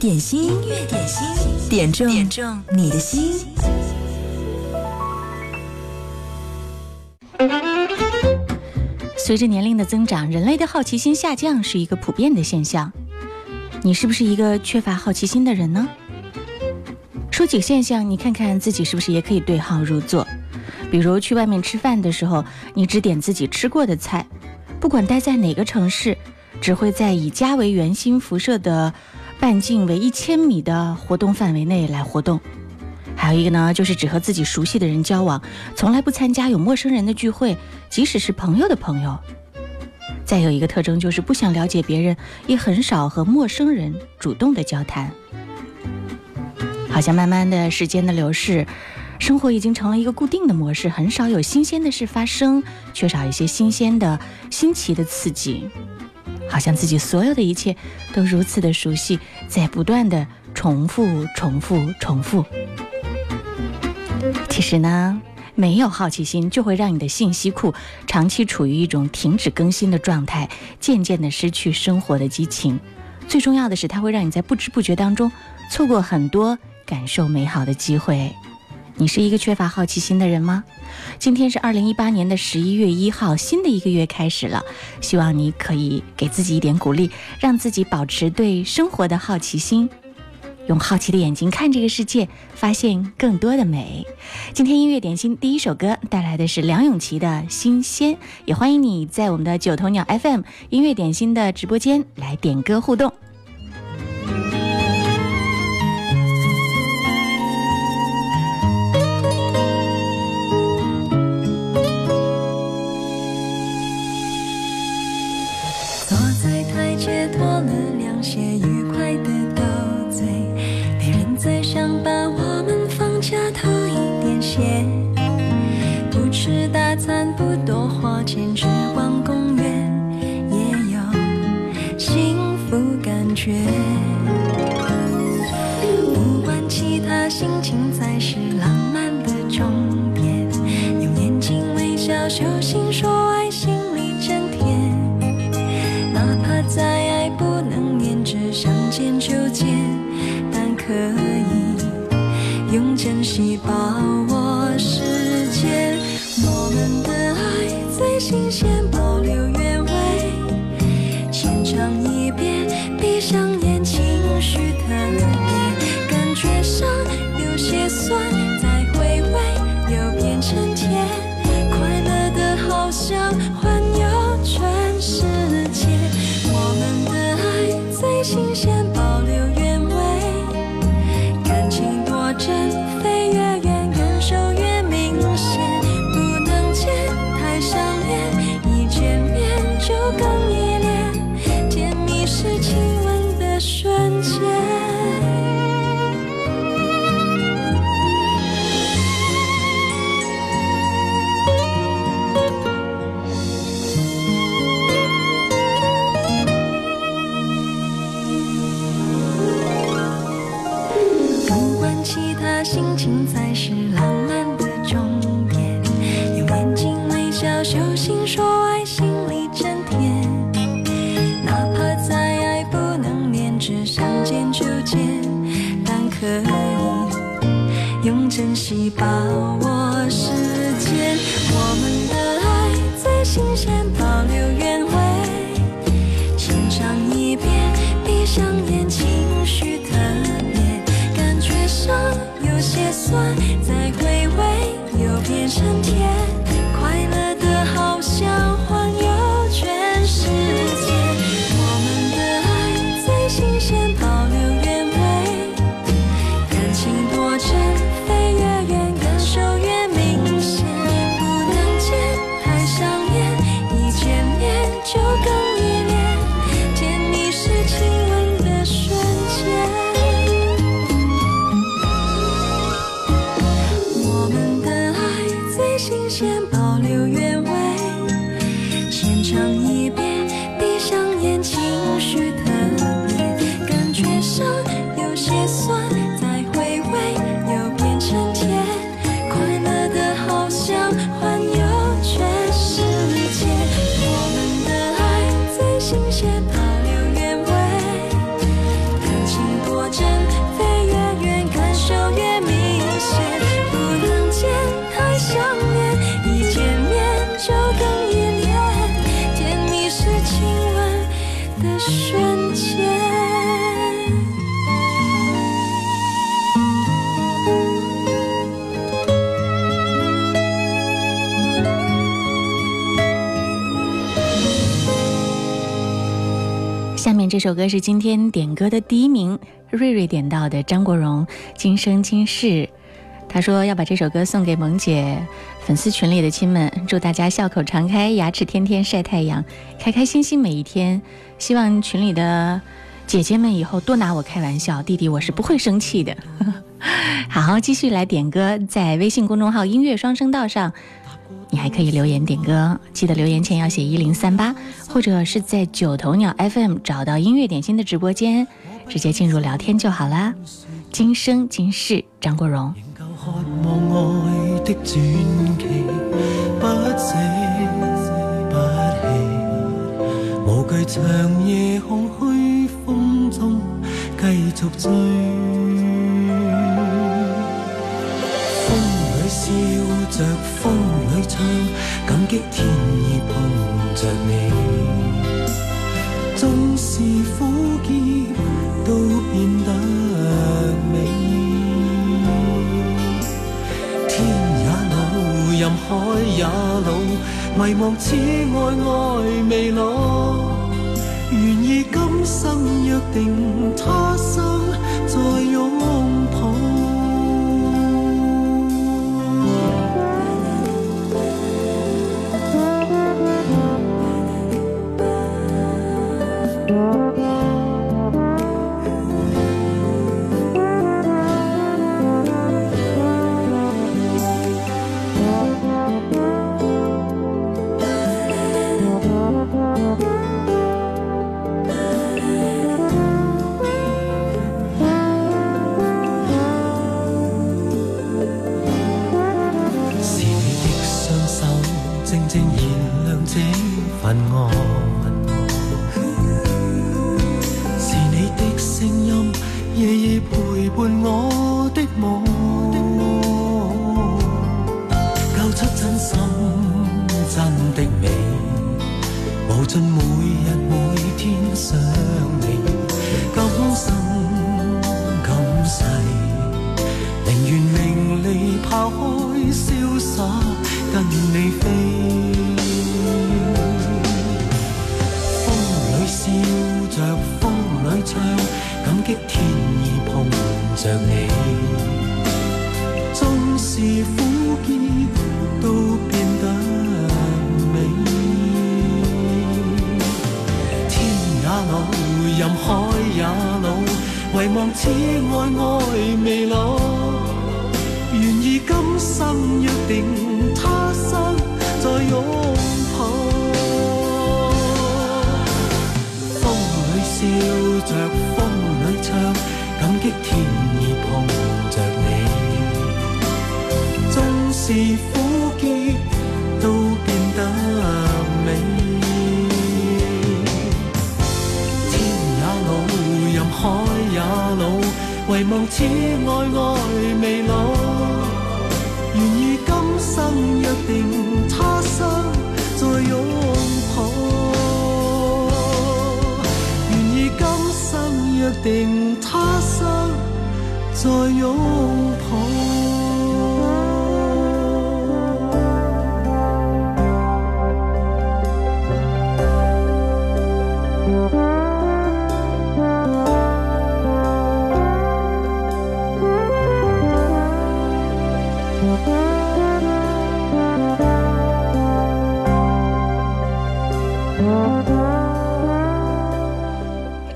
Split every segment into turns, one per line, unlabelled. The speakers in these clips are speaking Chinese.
点心，音乐点心，点中点中你的心。
随着年龄的增长，人类的好奇心下降是一个普遍的现象。你是不是一个缺乏好奇心的人呢？说几个现象，你看看自己是不是也可以对号入座。比如去外面吃饭的时候，你只点自己吃过的菜，不管待在哪个城市，只会在以家为圆心、辐射的半径为一千米的活动范围内来活动。还有一个呢，就是只和自己熟悉的人交往，从来不参加有陌生人的聚会，即使是朋友的朋友。再有一个特征就是不想了解别人，也很少和陌生人主动的交谈。好像慢慢的时间的流逝，生活已经成了一个固定的模式，很少有新鲜的事发生，缺少一些新鲜的、新奇的刺激。好像自己所有的一切都如此的熟悉，在不断的重复、重复、重复。其实呢，没有好奇心，就会让你的信息库长期处于一种停止更新的状态，渐渐的失去生活的激情。最重要的是，它会让你在不知不觉当中错过很多感受美好的机会。你是一个缺乏好奇心的人吗？今天是二零一八年的十一月一号，新的一个月开始了，希望你可以给自己一点鼓励，让自己保持对生活的好奇心。用好奇的眼睛看这个世界，发现更多的美。今天音乐点心第一首歌带来的是梁咏琪的《新鲜》，也欢迎你在我们的九头鸟 FM 音乐点心的直播间来点歌互动。
这首歌是今天点歌的第一名，瑞瑞点到的张国荣《今生今世》。他说要把这首歌送给萌姐粉丝群里的亲们，祝大家笑口常开，牙齿天天晒太阳，开开心心每一天。希望群里的姐姐们以后多拿我开玩笑，弟弟我是不会生气的。好，继续来点歌，在微信公众号“音乐双声道”上。你还可以留言点歌，记得留言前要写一零三八，或者是在九头鸟 FM 找到音乐点心的直播间，直接进入聊天就好啦。今生今世，张国荣。
笑迷惘此爱爱未老。愿意今生约定，他生再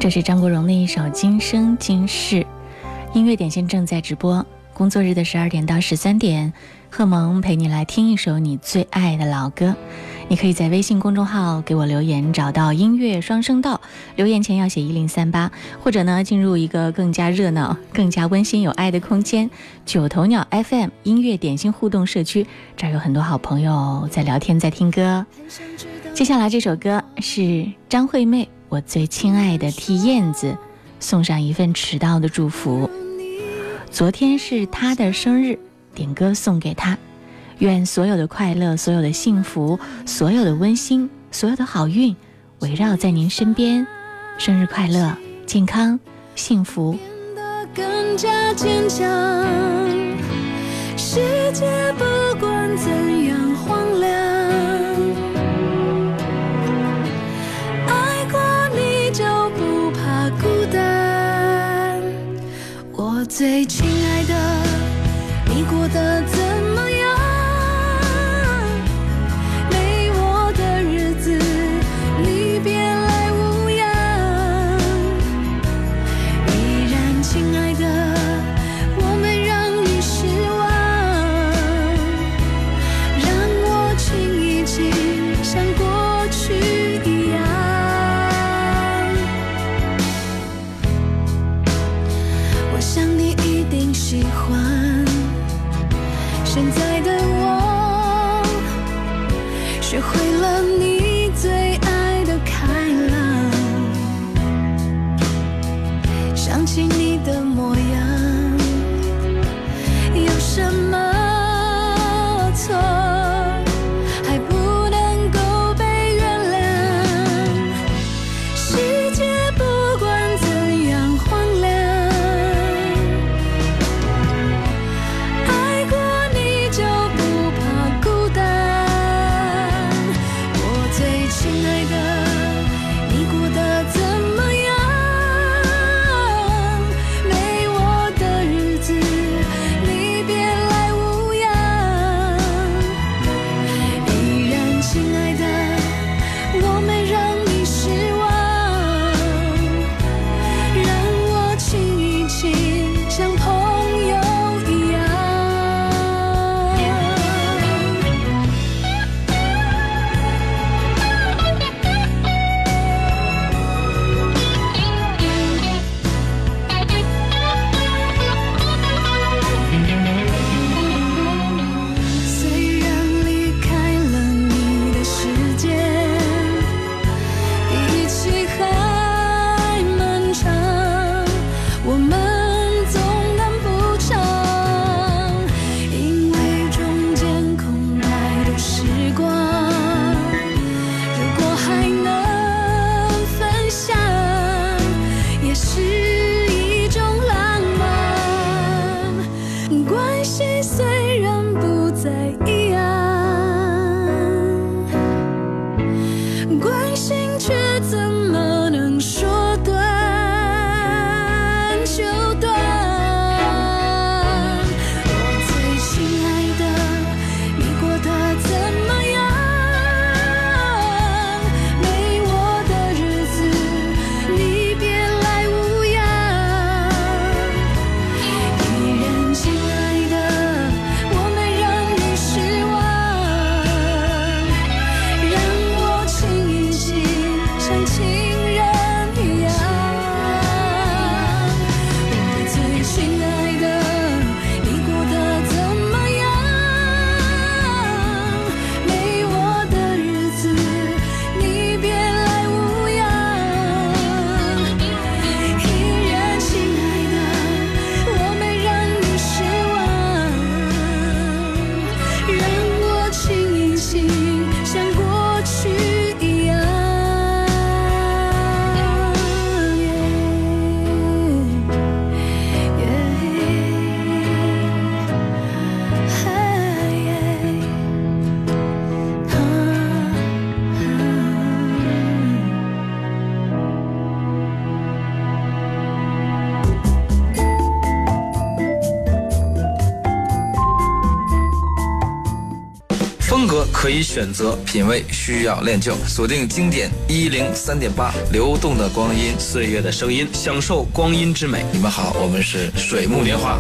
这是张国荣的一首《今生今世》，音乐点心正在直播。工作日的十二点到十三点，贺萌陪你来听一首你最爱的老歌。你可以在微信公众号给我留言，找到音乐双声道，留言前要写一零三八，或者呢进入一个更加热闹、更加温馨有爱的空间——九头鸟 FM 音乐点心互动社区，这儿有很多好朋友在聊天，在听歌。接下来这首歌是张惠妹。我最亲爱的替燕子送上一份迟到的祝福。昨天是他的生日，点歌送给他，愿所有的快乐、所有的幸福、所有的温馨、所有的好运围绕在您身边。生日快乐，健康，幸福。
更加坚强。世界不管怎样荒凉。最亲爱的，你过得。你
选择品味需要练就。锁定经典一零三点八流动的光阴
岁月的声音享受光阴之美。
你们好我们是水木年华。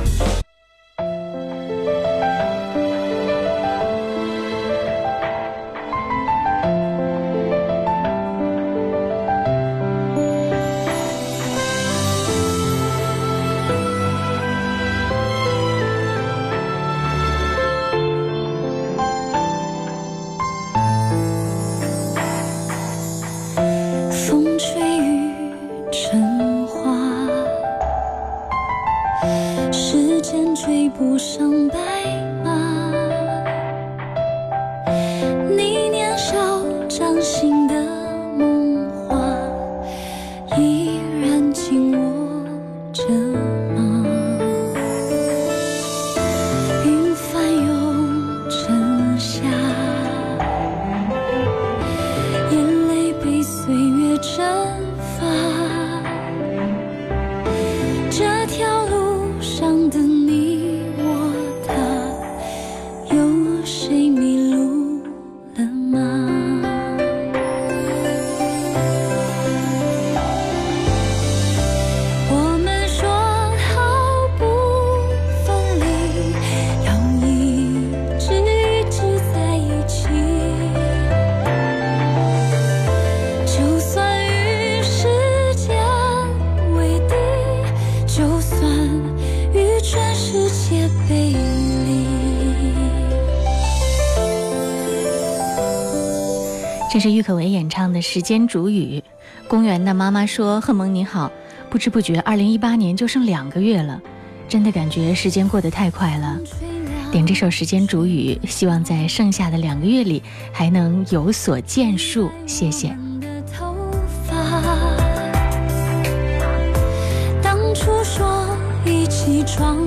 时间
煮雨》。公园的妈妈说：“贺萌你好，不知不觉二零一八年就剩两个月了，真的感觉时间过得太快了。”点这首《时间煮雨》，希望在剩下的两个月里还能有所建树。谢谢。
当初说一起闯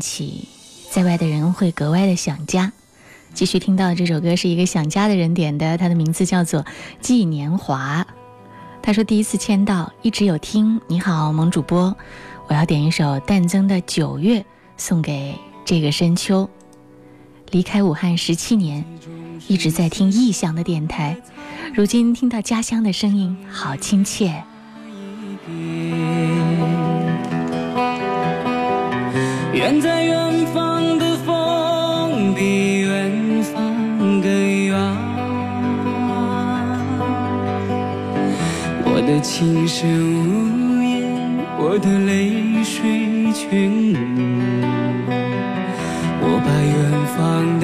起，在
外的人会格外的想家。继续听到这首歌是一个想家的人点的，他的名字叫做纪年华。他说第一次签到，一直有听。你好，萌主播，我要点一首淡增的《九月》，送给这个深秋。离开武汉十七年，一直在听异乡的电台，如今听到家乡的声音，好亲切。
远在远方的风比远方更远，我的琴声呜咽，我的泪水全无。我把远方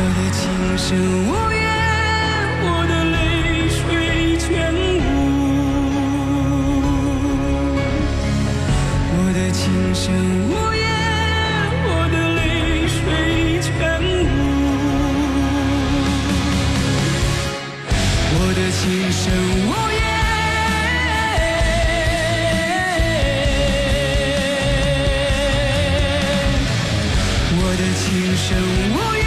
我的情深无言，我的泪水全无。我的情深无言，我的泪水全无。我的情深无言，我的情深无。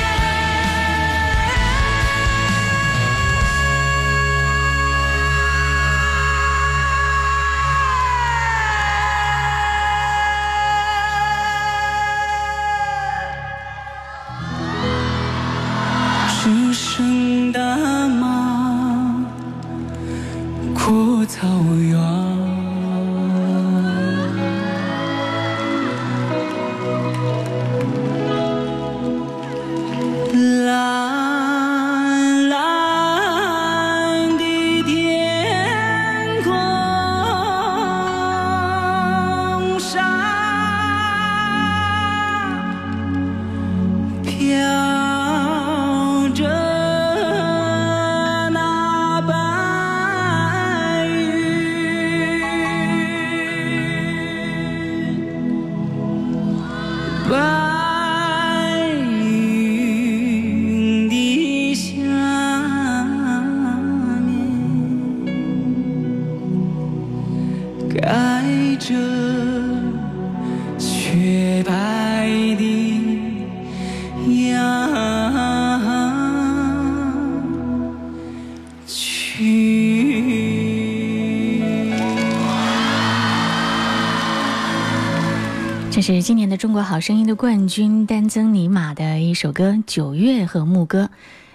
着雪白的。羊群。
这是今年的中国好声音的冠军丹增尼玛的一首歌《九月和牧歌》，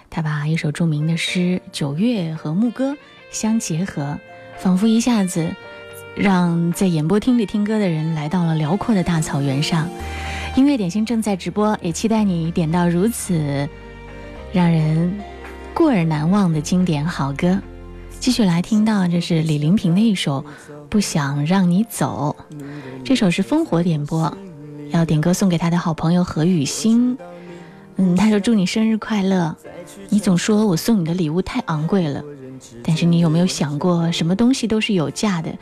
他把一首著名的诗《九月和牧歌》相结合，仿佛一下子让在演播厅里听歌的人来到了辽阔的大草原上。音乐点心正在直播，也期待你点到如此让人过耳难忘的经典好歌。继续来听到，这是李林平的一首《不想让你走》，这首是烽火点播，要点歌送给他的好朋友何雨欣。嗯，他说祝你生日快乐。你总说我送你的礼物太昂贵了，但是你有没有想过，什么东西都是有价的，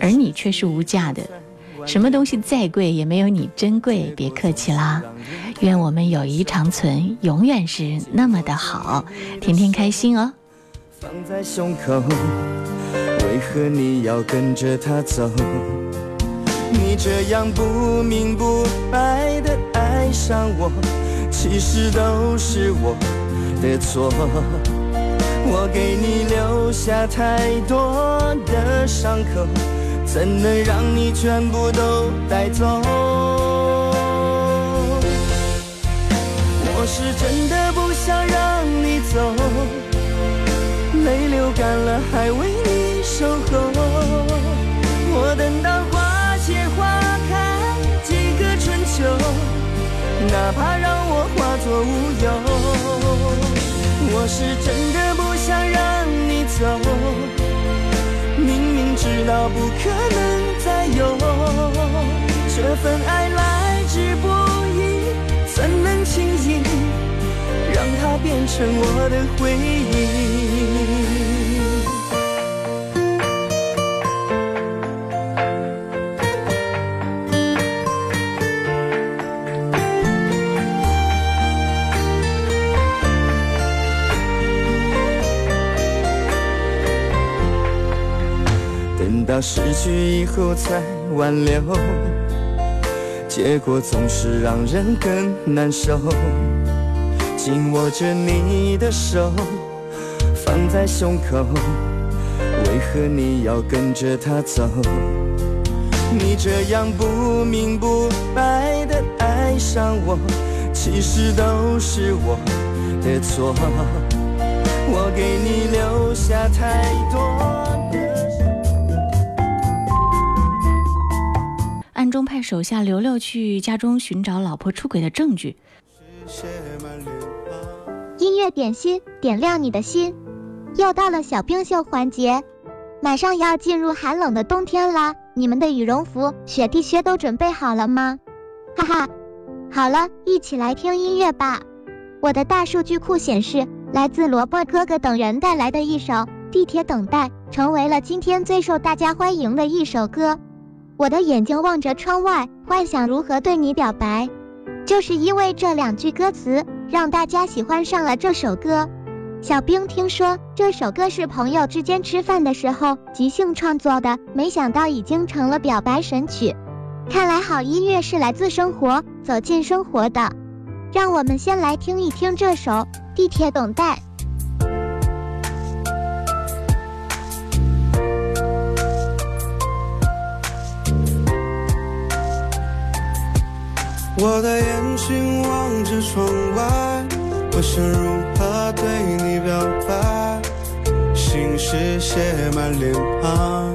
而你却是无价的。什么东西再贵也没有你珍贵，别客气啦。愿我们友谊长存，永远是那么的好，天天开心哦。
放在胸口，为何你要跟着他走？你这样不明不白的爱上我，其实都是我的错。我给你留下太多的伤口，怎能让你全部都带走？我是真的不想让你走。泪流干了，还为你守候。我等到花谢花开几个春秋，哪怕让我化作乌有。我是真的不走，明明知道不可能再有，这份爱来之不易，怎能轻易让它变成我的回忆？到失去以后才挽留，结果总是让人更难受。紧握着你的手，放在胸口，为何你要跟着他走？你这样不明不白的爱上我，其实都是我的错。我给你留下太多
暗中派手下刘六去家中寻找老婆出轨的证据。
音乐点心，点亮你的心。又到了小冰秀环节，马上要进入寒冷的冬天啦！你们的羽绒服、雪地靴都准备好了吗？哈哈，好了，一起来听音乐吧。我的大数据库显示，来自萝卜哥哥等人带来的一首《地铁等待》，成为了今天最受大家欢迎的一首歌。我的眼睛望着窗外，幻想如何对你表白，就是因为这两句歌词，让大家喜欢上了这首歌。小兵听说这首歌是朋友之间吃饭的时候即兴创作的，没想到已经成了表白神曲。看来好音乐是来自生活，走进生活的。让我们先来听一听这首《地铁等待》。
我的眼睛望着窗外，我想如何对你表白，心事写满脸庞，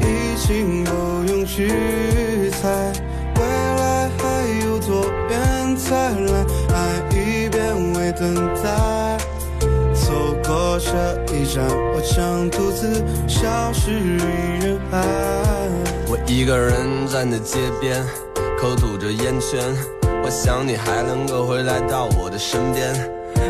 已经不用去猜，未来还有多远才来，爱一遍为等待，走过这一站，我将独自消失于人海。
我一个人站在街边。口吐着烟圈，我想你还能够回来到我的身边，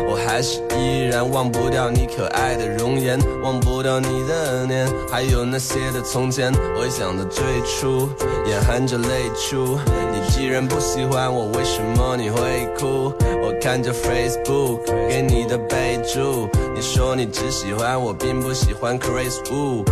我还是依然忘不掉你可爱的容颜，忘不掉你的脸，还有那些的从前，回想的最初，眼含着泪出。你既然不喜欢我，为什么你会哭？我看着 Facebook 给你的备注，你说你只喜欢我，并不喜欢 Chris Wu。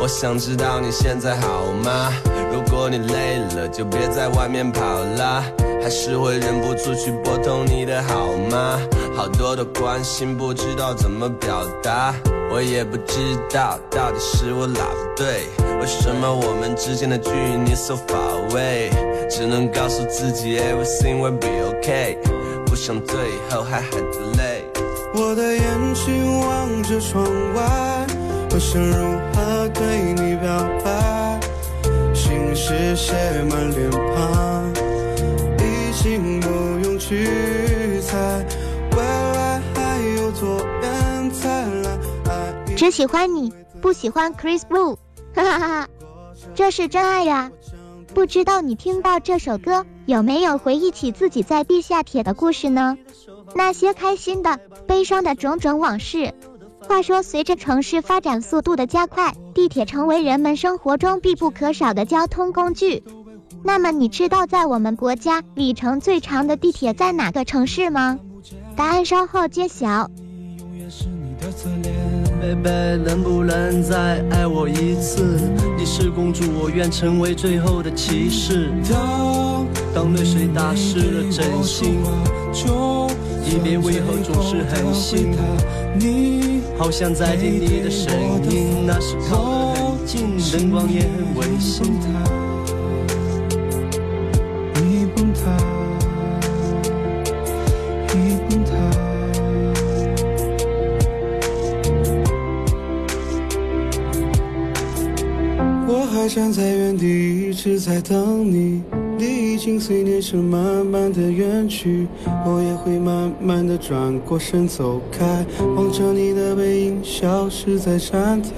我想知道你现在好吗？如果你累了，就别在外面跑了，还是会忍不住去拨通你的好吗？好多的关心，不知道怎么表达，我也不知道到底是我哪不对，为什么我们之间的距离 so far away？只能告诉自己 everything will be okay，不想最后还很累。
我的眼睛望着窗外，我想如何对你表白。心事写满脸庞，已经不用去猜，未来还有多远才来。
只喜欢你，不喜欢 Chris Wu，哈哈哈哈，这是真爱呀！不知道你听到这首歌，有没有回忆起自己在地下铁的故事呢？那些开心的、悲伤的种种往事。话说，随着城市发展速度的加快，地铁成为人们生活中必不可少的交通工具。那么，你知道在我们国家里程最长的地铁在哪个城市吗？答案稍后揭晓。
贝贝，能不能再爱我一次？你是公主，我愿成为最后的骑士。当泪水打湿了真心，离别为何总是狠心？好像在听你的声音，那时靠得很近，灯光也很温馨。
一崩塌，一崩塌。我还站在原地，一直在等你。你已经随年声慢慢的远去，我也会慢慢的转过身走开，望着你的背影消失在站台。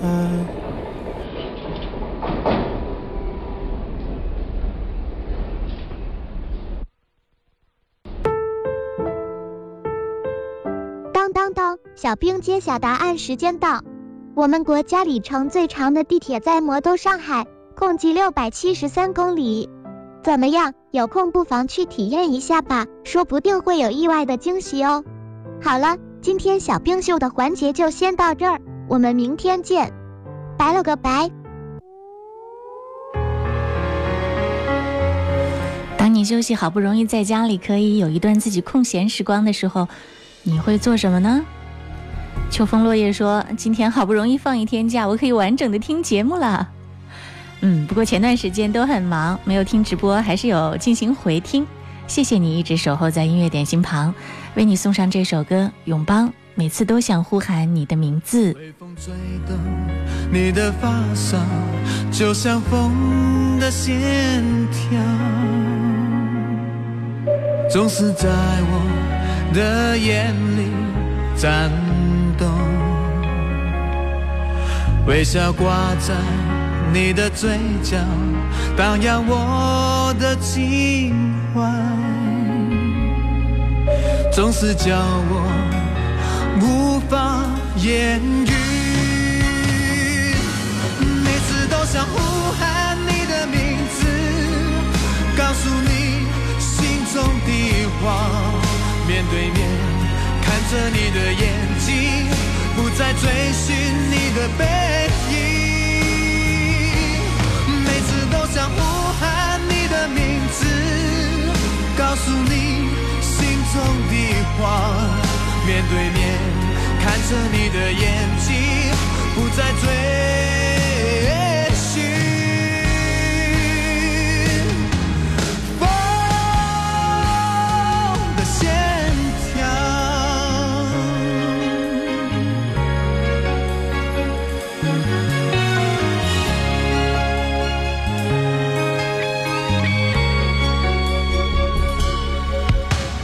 当当当，小兵揭晓答案时间到。我们国家里程最长的地铁在魔都上海，共计六百七十三公里。怎么样？有空不妨去体验一下吧，说不定会有意外的惊喜哦。好了，今天小冰秀的环节就先到这儿，我们明天见，拜了个拜。
当你休息好不容易在家里可以有一段自己空闲时光的时候，你会做什么呢？秋风落叶说：“今天好不容易放一天假，我可以完整的听节目了。”嗯，不过前段时间都很忙，没有听直播，还是有进行回听。谢谢你一直守候在音乐点心旁，为你送上这首歌《永邦》，每次都想呼喊你的名字。
微风吹动你的发梢，就像风的线条，总是在我的眼里颤动，微笑挂在。你的嘴角荡漾我的情怀，总是叫我无法言语。每次都想呼喊你的名字，告诉你心中的话。面对面看着你的眼睛，不再追寻你的背想呼喊你的名字，告诉你心中的话。面对面看着你的眼睛，不再追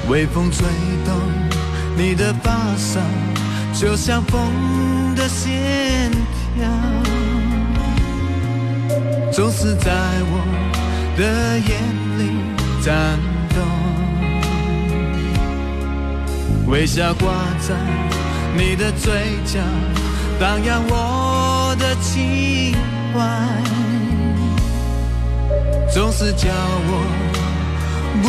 微风吹动你的发梢，就像风的线条，总是在我的眼里颤动。微笑挂在你的嘴角，荡漾我的情怀，总是叫我不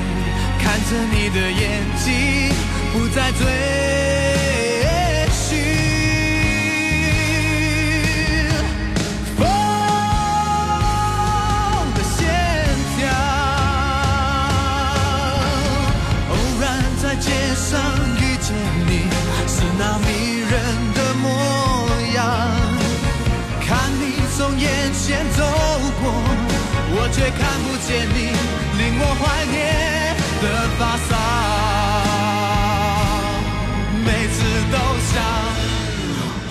看着你的眼睛，不再追寻。风的线条，偶然在街上遇见你，是那迷人的模样。看你从眼前走过，我却看不见你，令我怀念的发梢。每次都想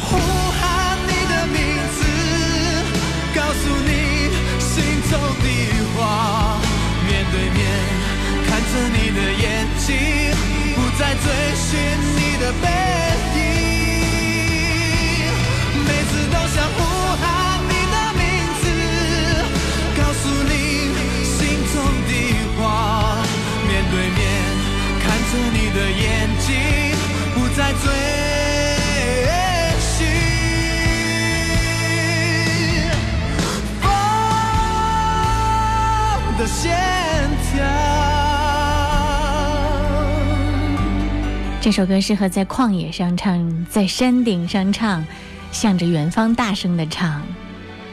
呼喊你的名字，告诉你心中的话。面对面看着你的眼睛，不再追寻的眼睛，不再追寻。风的线条。
这首歌适合在旷野上唱，在山顶上唱，向着远方大声的唱，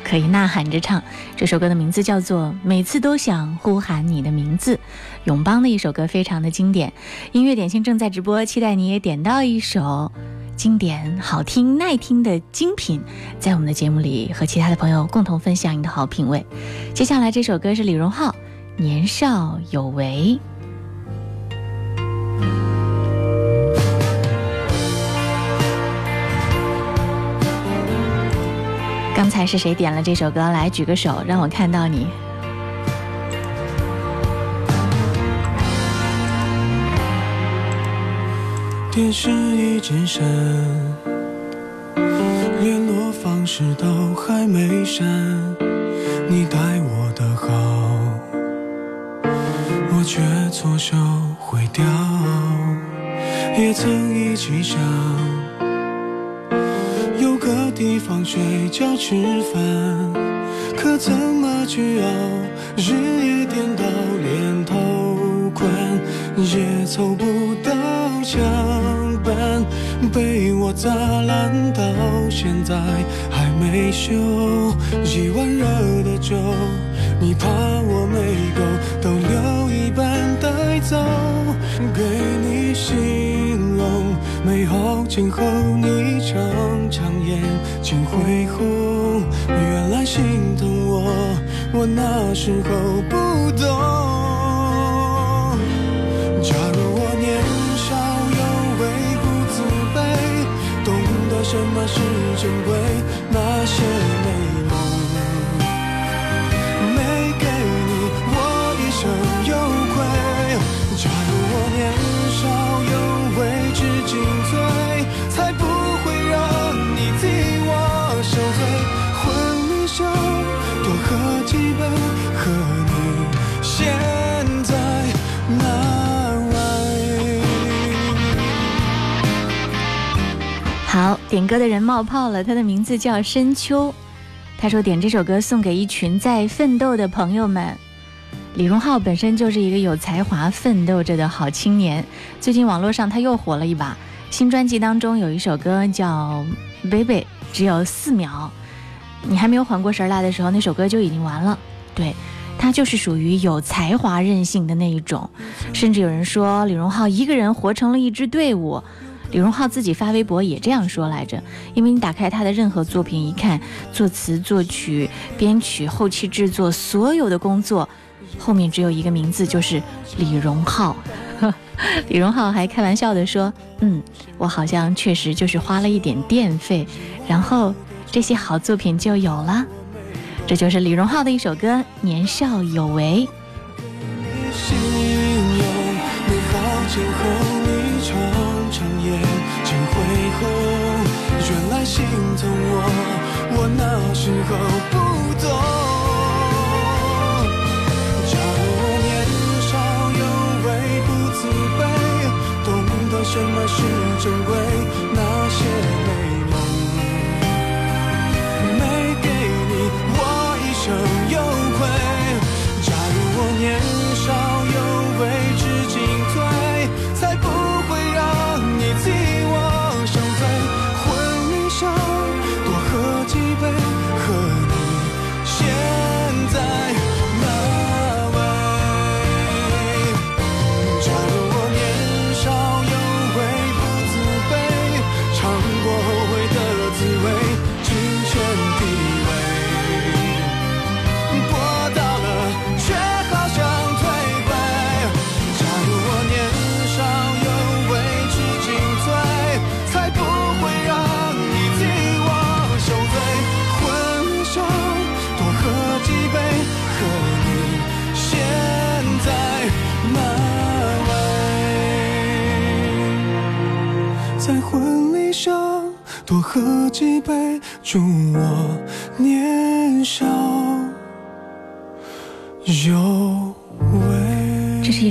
可以呐喊着唱。这首歌的名字叫做《每次都想呼喊你的名字》，永邦的一首歌，非常的经典。音乐点心正在直播，期待你也点到一首经典、好听、耐听的精品，在我们的节目里和其他的朋友共同分享你的好品味。接下来这首歌是李荣浩《年少有为》。刚才是谁点了这首歌？来举个手，让我看到你。
电视一直闪，联络方式都还没删，你待我的好，我却错手毁掉。也曾一起想，地方睡觉吃饭，可怎么去熬？日夜颠倒，连头款也凑不到墙板，被我砸烂到现在还没修。一碗热的粥，你怕我没够，都留一半带走，给你形美好今后，你常常眼睛会红。原来心疼我，我那时候不懂。假如我年少有为不自卑，懂得什么是珍贵，那些美
好，点歌的人冒泡了，他的名字叫深秋。他说点这首歌送给一群在奋斗的朋友们。李荣浩本身就是一个有才华、奋斗着的好青年。最近网络上他又火了一把，新专辑当中有一首歌叫《Baby》，只有四秒，你还没有缓过神来的时候，那首歌就已经完了。对他就是属于有才华、任性的那一种，甚至有人说李荣浩一个人活成了一支队伍。李荣浩自己发微博也这样说来着，因为你打开他的任何作品一看，作词、作曲、编曲、后期制作，所有的工作后面只有一个名字，就是李荣浩。李荣浩还开玩笑的说：“嗯，我好像确实就是花了一点电费，然后这些好作品就有了。”这就是李荣浩的一首歌《年少有为》。
心有美好间后，原来心疼我，我那时候不懂。假如我年少有为不自卑，懂得什么是珍贵，那些美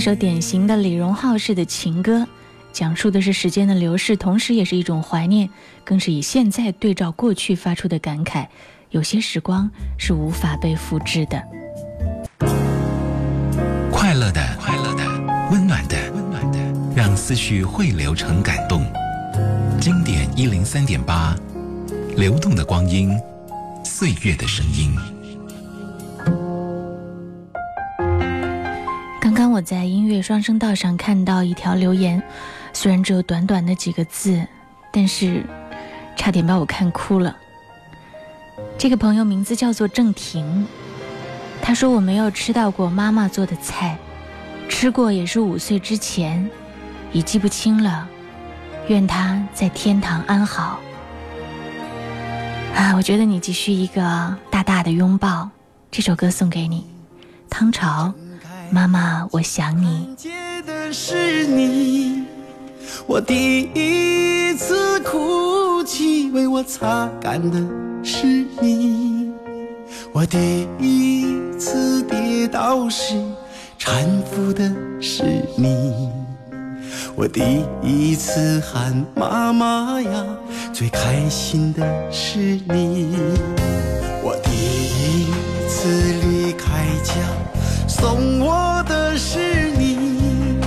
首典型的李荣浩式的情歌，讲述的是时间的流逝，同时也是一种怀念，更是以现在对照过去发出的感慨。有些时光是无法被复制的。
快乐的，快乐的，温暖的，温暖的，让思绪汇流成感动。经典一零三点八，流动的光阴，岁月的声音。
在音乐双声道上看到一条留言，虽然只有短短的几个字，但是差点把我看哭了。这个朋友名字叫做郑婷，他说我没有吃到过妈妈做的菜，吃过也是五岁之前，已记不清了。愿他在天堂安好。啊，我觉得你急需一个大大的拥抱。这首歌送给你，汤潮。妈妈，我想你。
接的是你，我第一次哭泣，为我擦干的是你，我第一次跌倒时搀扶的是你，我第一次喊妈妈呀，最开心的是你，我第一次离开家。送我的是你，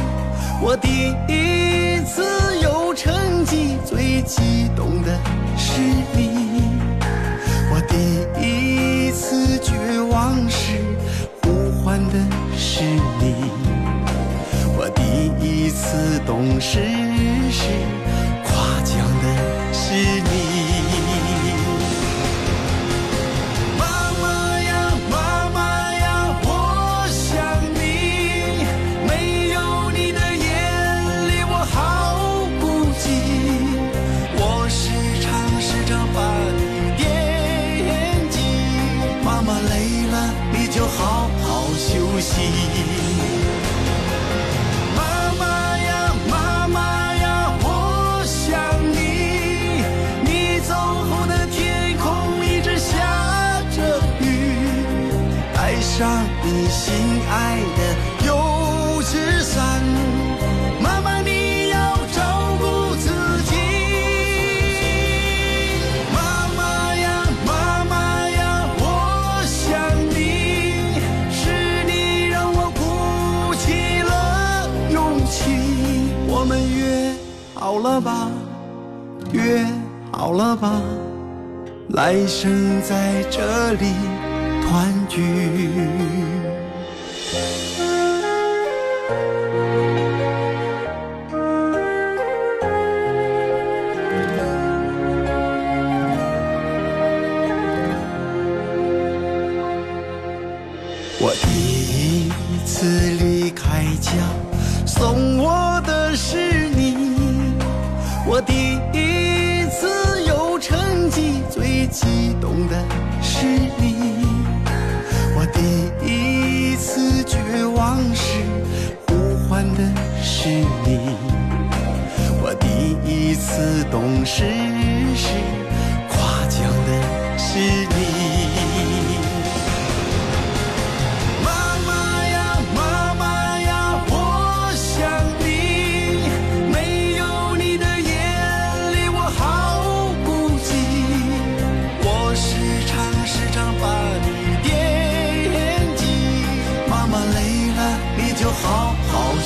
我第一次有成绩，最激动的是你，我第一次绝望时呼唤的是你，我第一次懂事时你心爱的油纸伞。妈妈，你要照顾自己。妈妈呀，妈妈呀，我想你，是你让我鼓起了勇气。我们约好了吧，约好了吧，来生在这里团聚。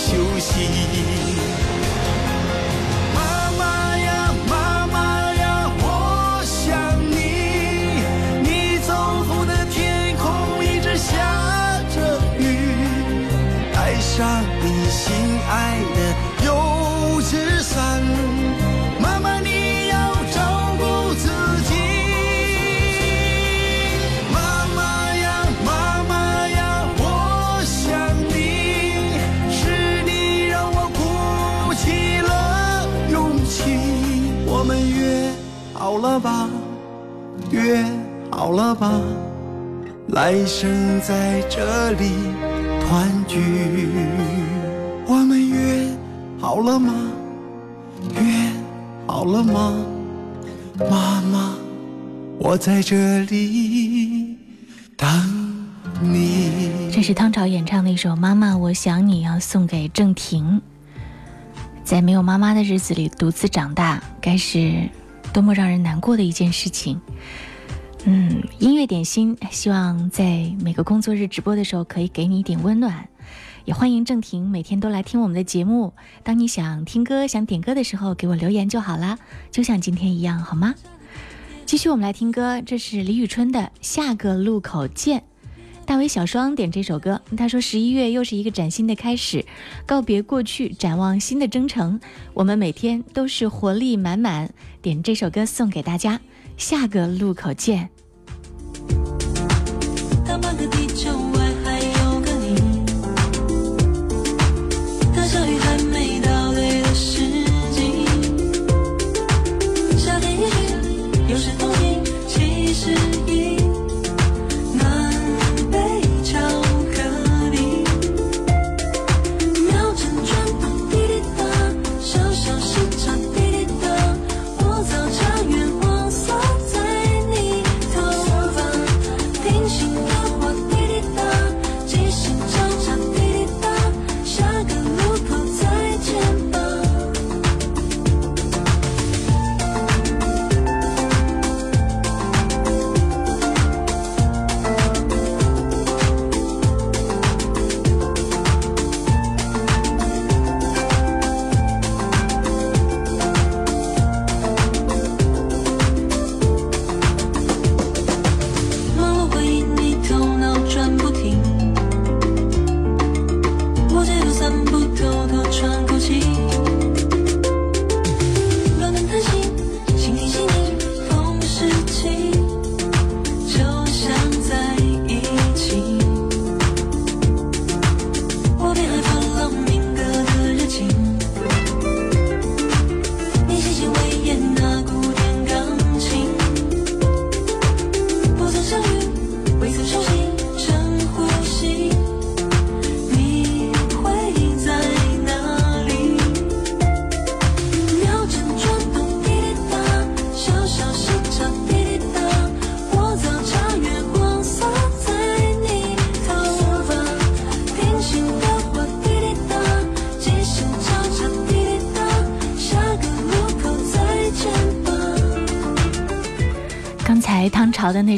休息。了吧，来生在这里团聚。我们约好了吗？约好了吗？妈妈，我在这里等你。
这是汤潮演唱的一首《妈妈，我想你》，要送给郑婷。在没有妈妈的日子里独自长大，该是多么让人难过的一件事情。嗯，音乐点心，希望在每个工作日直播的时候可以给你一点温暖。也欢迎郑婷每天都来听我们的节目。当你想听歌、想点歌的时候，给我留言就好啦，就像今天一样，好吗？继续，我们来听歌，这是李宇春的《下个路口见》。大为小双点这首歌，他说：“十一月又是一个崭新的开始，告别过去，展望新的征程。我们每天都是活力满满。”点这首歌送给大家，《下个路口见》。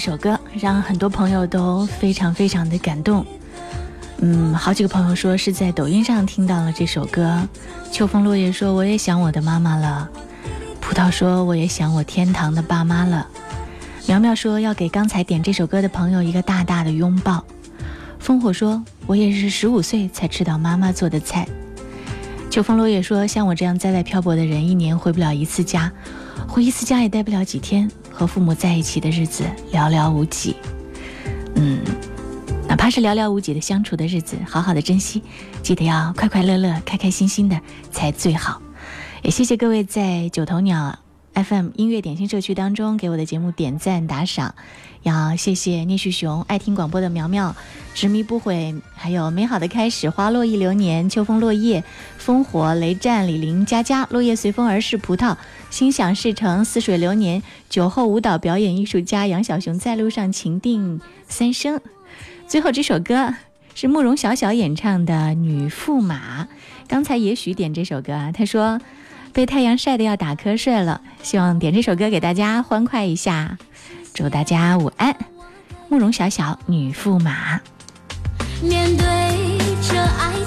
首歌，让很多朋友都非常非常的感动。嗯，好几个朋友说是在抖音上听到了这首歌。秋风落叶说我也想我的妈妈了。葡萄说我也想我天堂的爸妈了。苗苗说要给刚才点这首歌的朋友一个大大的拥抱。烽火说我也是十五岁才吃到妈妈做的菜。秋风落叶说像我这样在外漂泊的人，一年回不了一次家，回一次家也待不了几天，和父母在一起的日子寥寥无几。嗯。哪怕是寥寥无几的相处的日子，好好的珍惜，记得要快快乐乐、开开心心的才最好。也谢谢各位在九头鸟 FM 音乐点心社区当中给我的节目点赞打赏，要谢谢聂旭雄、爱听广播的苗苗、执迷不悔，还有美好的开始、花落一流年、秋风落叶、烽火雷战、李林佳佳、落叶随风而逝、葡萄、心想事成、似水流年、酒后舞蹈表演艺术家杨小熊在路上、情定三生。最后这首歌是慕容晓晓演唱的《女驸马》。刚才也许点这首歌啊，他说被太阳晒得要打瞌睡了希望点这首歌给大家欢快一下。祝大家午安慕容晓晓女驸马。
面对着爱